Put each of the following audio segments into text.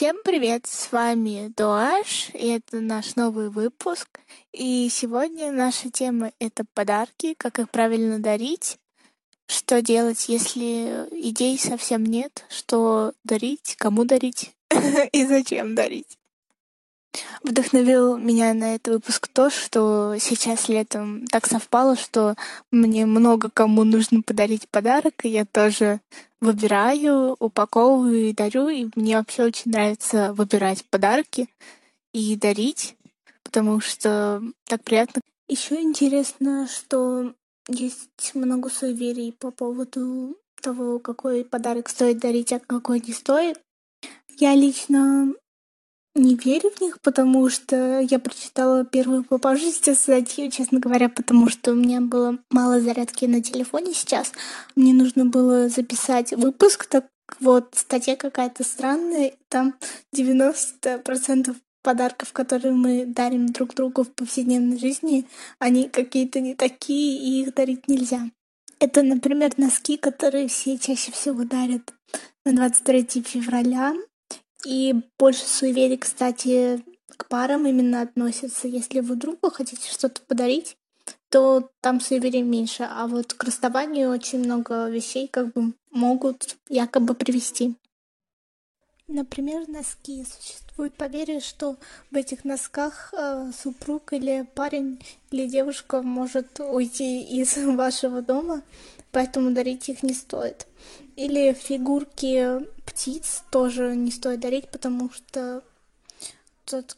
Всем привет, с вами Дуаш, и это наш новый выпуск. И сегодня наша тема — это подарки, как их правильно дарить, что делать, если идей совсем нет, что дарить, кому дарить и зачем дарить. Вдохновил меня на этот выпуск то, что сейчас летом так совпало, что мне много кому нужно подарить подарок, и я тоже выбираю, упаковываю и дарю. И мне вообще очень нравится выбирать подарки и дарить, потому что так приятно. Еще интересно, что есть много суеверий по поводу того, какой подарок стоит дарить, а какой не стоит. Я лично не верю в них, потому что я прочитала первую попавшуюся статью, честно говоря, потому что у меня было мало зарядки на телефоне сейчас. Мне нужно было записать выпуск, так вот, статья какая-то странная, там 90% подарков, которые мы дарим друг другу в повседневной жизни, они какие-то не такие, и их дарить нельзя. Это, например, носки, которые все чаще всего дарят на 23 февраля, и больше суеверий, кстати, к парам именно относятся. Если вы другу хотите что-то подарить, то там суеверий меньше. А вот к расставанию очень много вещей как бы могут якобы привести. Например, носки. Существует поверье, что в этих носках э, супруг или парень или девушка может уйти из вашего дома, поэтому дарить их не стоит. Или фигурки птиц тоже не стоит дарить, потому что тот,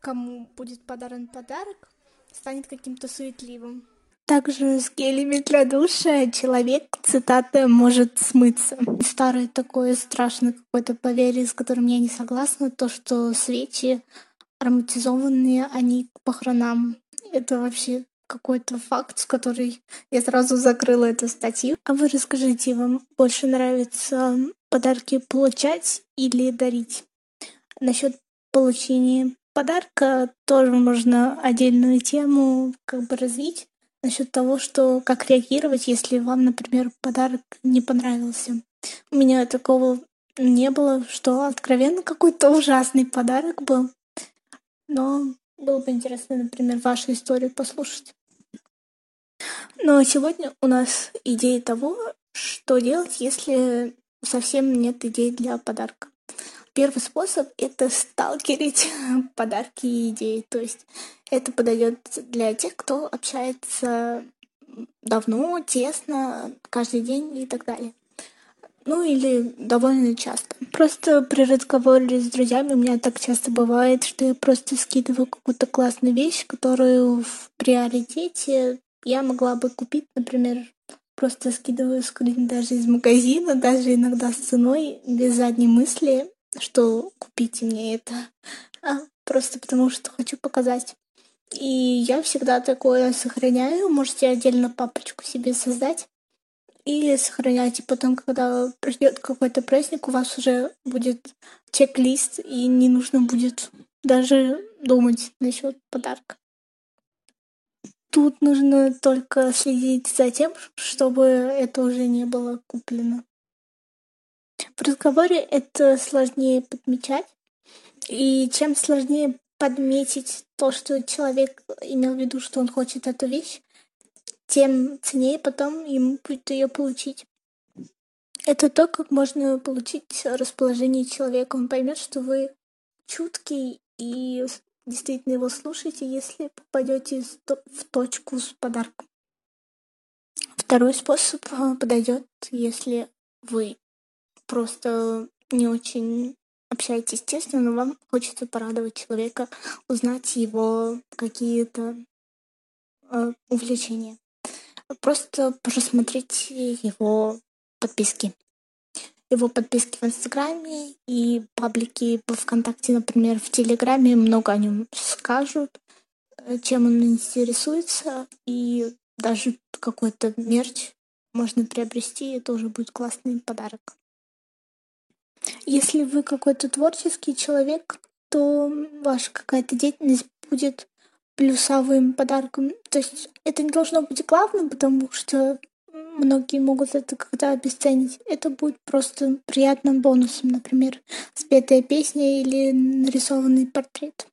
кому будет подарен подарок, станет каким-то суетливым. Также с гелями для душа человек, цитата, может смыться. Старое такое страшное какое-то поверье, с которым я не согласна, то, что свечи ароматизованные, они к похоронам. Это вообще какой-то факт, с который я сразу закрыла эту статью. А вы расскажите, вам больше нравится подарки получать или дарить? Насчет получения подарка тоже можно отдельную тему как бы развить насчет того, что как реагировать, если вам, например, подарок не понравился. У меня такого не было, что откровенно какой-то ужасный подарок был. Но было бы интересно, например, вашу историю послушать. Но сегодня у нас идея того, что делать, если совсем нет идей для подарка. Первый способ — это сталкерить подарки и идеи. То есть это подойдет для тех, кто общается давно, тесно, каждый день и так далее. Ну или довольно часто. Просто при разговоре с друзьями у меня так часто бывает, что я просто скидываю какую-то классную вещь, которую в приоритете я могла бы купить, например, просто скидываю скрин даже из магазина, даже иногда с ценой, без задней мысли, что купите мне это, а просто потому что хочу показать. И я всегда такое сохраняю. Можете отдельно папочку себе создать. Или сохраняйте потом, когда придет какой-то праздник, у вас уже будет чек-лист, и не нужно будет даже думать насчет подарка. Тут нужно только следить за тем, чтобы это уже не было куплено. В разговоре это сложнее подмечать. И чем сложнее подметить то, что человек имел в виду, что он хочет эту вещь, тем ценнее потом ему будет ее получить. Это то, как можно получить расположение человека. Он поймет, что вы чуткий и действительно его слушайте, если попадете в точку с подарком. Второй способ э, подойдет, если вы просто не очень общаетесь тесно, но вам хочется порадовать человека, узнать его какие-то э, увлечения. Просто просмотреть его подписки его подписки в Инстаграме и паблики по ВКонтакте, например, в Телеграме много о нем скажут, э, чем он интересуется, и даже какой-то мерч можно приобрести, это уже будет классный подарок. Если вы какой-то творческий человек, то ваша какая-то деятельность будет плюсовым подарком. То есть это не должно быть главным, потому что многие могут это когда обесценить. Это будет просто приятным бонусом, например, спетая песня или нарисованный портрет.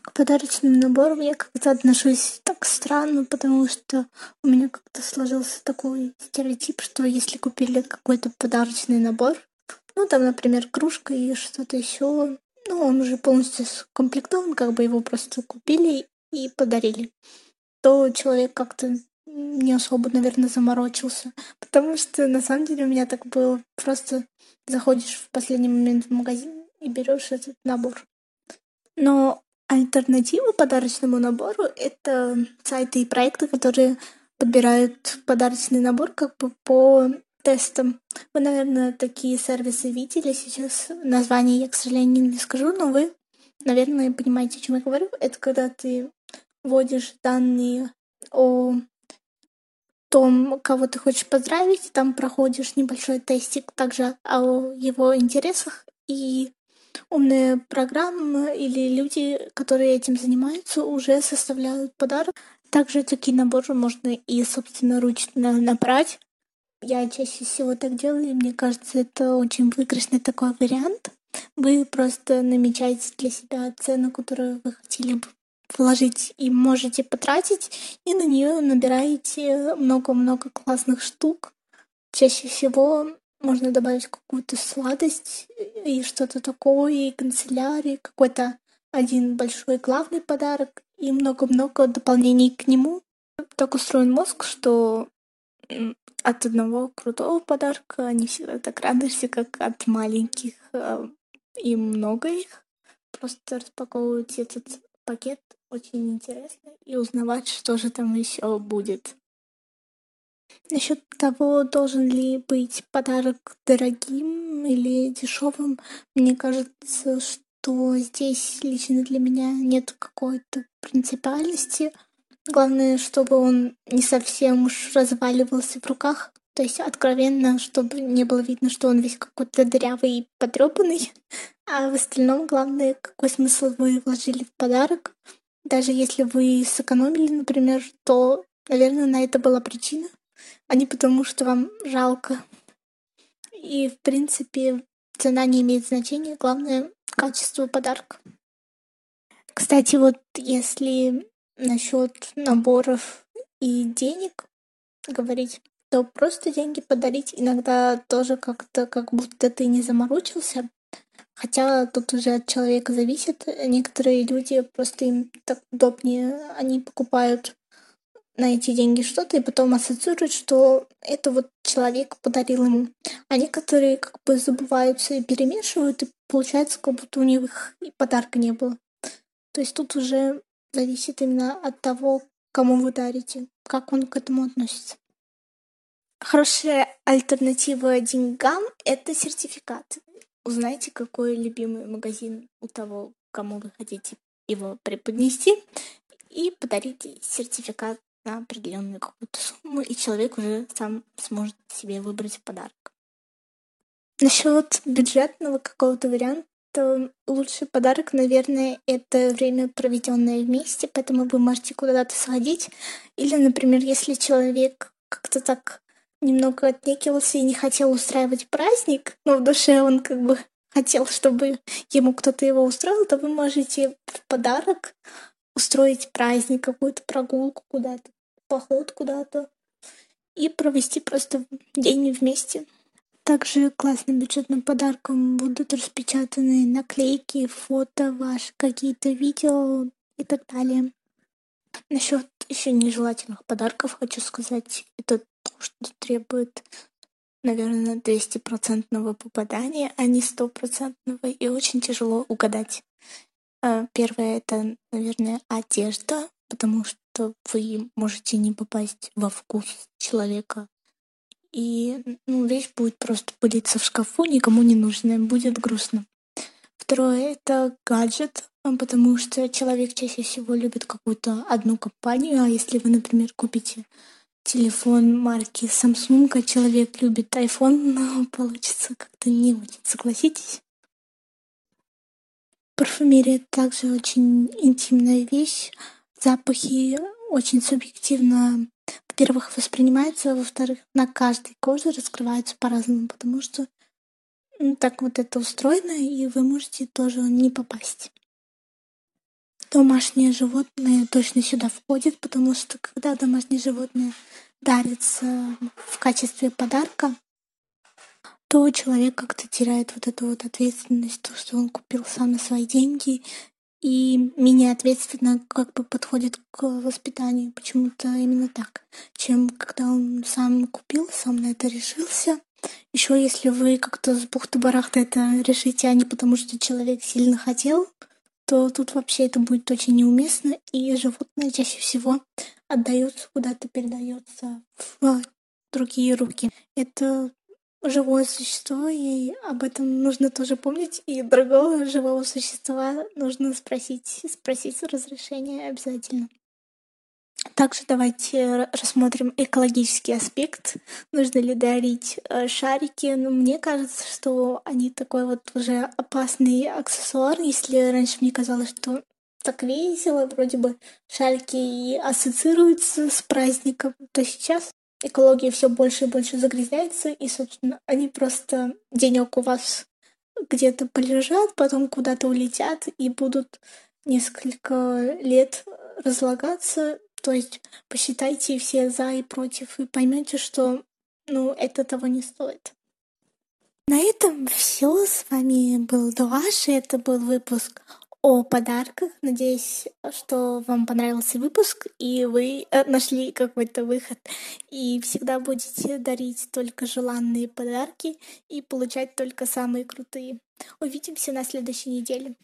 К подарочным наборам я как-то отношусь так странно, потому что у меня как-то сложился такой стереотип, что если купили какой-то подарочный набор, ну там, например, кружка и что-то еще, ну он уже полностью скомплектован, как бы его просто купили и подарили, то человек как-то не особо, наверное, заморочился. Потому что на самом деле у меня так было. Просто заходишь в последний момент в магазин и берешь этот набор. Но альтернатива подарочному набору — это сайты и проекты, которые подбирают подарочный набор как бы по тестам. Вы, наверное, такие сервисы видели. Сейчас название я, к сожалению, не скажу, но вы, наверное, понимаете, о чем я говорю. Это когда ты вводишь данные о том, кого ты хочешь поздравить, там проходишь небольшой тестик также о его интересах, и умные программы или люди, которые этим занимаются, уже составляют подарок. Также такие наборы можно и собственноручно набрать. Я чаще всего так делаю, и мне кажется, это очень выигрышный такой вариант. Вы просто намечаете для себя цену, которую вы хотели бы вложить и можете потратить, и на нее набираете много-много классных штук. Чаще всего можно добавить какую-то сладость и что-то такое, и канцелярии, какой-то один большой главный подарок и много-много дополнений к нему. Так устроен мозг, что от одного крутого подарка не всегда так радуешься, как от маленьких, а, и много их. Просто распаковывать этот пакет очень интересно и узнавать, что же там еще будет. Насчет того, должен ли быть подарок дорогим или дешевым, мне кажется, что здесь лично для меня нет какой-то принципиальности. Главное, чтобы он не совсем уж разваливался в руках. То есть откровенно, чтобы не было видно, что он весь какой-то дырявый и потрепанный. А в остальном, главное, какой смысл вы вложили в подарок. Даже если вы сэкономили, например, то, наверное, на это была причина, а не потому, что вам жалко. И, в принципе, цена не имеет значения, главное — качество подарка. Кстати, вот если насчет наборов и денег говорить, то просто деньги подарить иногда тоже как-то как будто ты не заморочился, Хотя тут уже от человека зависит. Некоторые люди просто им так удобнее, они покупают на эти деньги что-то и потом ассоциируют, что это вот человек подарил ему. А некоторые как бы забываются и перемешивают, и получается, как будто у них и подарка не было. То есть тут уже зависит именно от того, кому вы дарите, как он к этому относится. Хорошая альтернатива деньгам — это сертификаты. Узнайте, какой любимый магазин у того, кому вы хотите его преподнести, и подарите сертификат на определенную какую-то сумму, и человек уже сам сможет себе выбрать подарок. Насчет бюджетного какого-то варианта, лучший подарок, наверное, это время, проведенное вместе, поэтому вы можете куда-то сходить. Или, например, если человек как-то так немного отнекивался и не хотел устраивать праздник, но в душе он как бы хотел, чтобы ему кто-то его устроил, то вы можете в подарок устроить праздник, какую-то прогулку куда-то, поход куда-то и провести просто день вместе. Также классным бюджетным подарком будут распечатаны наклейки, фото ваши, какие-то видео и так далее. Насчет еще нежелательных подарков хочу сказать, это то, что требует, наверное, 200% попадания, а не стопроцентного, и очень тяжело угадать. А, первое — это, наверное, одежда, потому что вы можете не попасть во вкус человека, и ну, вещь будет просто пылиться в шкафу, никому не нужная, будет грустно. Второе — это гаджет, потому что человек чаще всего любит какую-то одну компанию, а если вы, например, купите телефон марки Samsung, а человек любит iPhone, но получится как-то не очень, согласитесь? Парфюмерия также очень интимная вещь. Запахи очень субъективно во-первых, воспринимается, а во-вторых, на каждой коже раскрывается по-разному, потому что так вот это устроено, и вы можете тоже не попасть. Домашнее животное точно сюда входит, потому что когда домашнее животное дарится в качестве подарка, то человек как-то теряет вот эту вот ответственность, то, что он купил сам на свои деньги, и менее ответственно как бы подходит к воспитанию. Почему-то именно так, чем когда он сам купил, сам на это решился. Еще если вы как-то с бухты-барахта это решите, а не потому что человек сильно хотел, то тут вообще это будет очень неуместно, и животное чаще всего отдается куда-то, передается в другие руки. Это живое существо, и об этом нужно тоже помнить. И другого живого существа нужно спросить, спросить разрешение обязательно. Также давайте рассмотрим экологический аспект. Нужно ли дарить э, шарики? Ну, мне кажется, что они такой вот уже опасный аксессуар. Если раньше мне казалось, что так весело, вроде бы шарики и ассоциируются с праздником, то сейчас экология все больше и больше загрязняется, и, собственно, они просто денег у вас где-то полежат, потом куда-то улетят и будут несколько лет разлагаться. То есть посчитайте все за и против и поймете, что ну, это того не стоит. На этом все. С вами был Дуаш, и это был выпуск о подарках. Надеюсь, что вам понравился выпуск, и вы э, нашли какой-то выход. И всегда будете дарить только желанные подарки и получать только самые крутые. Увидимся на следующей неделе.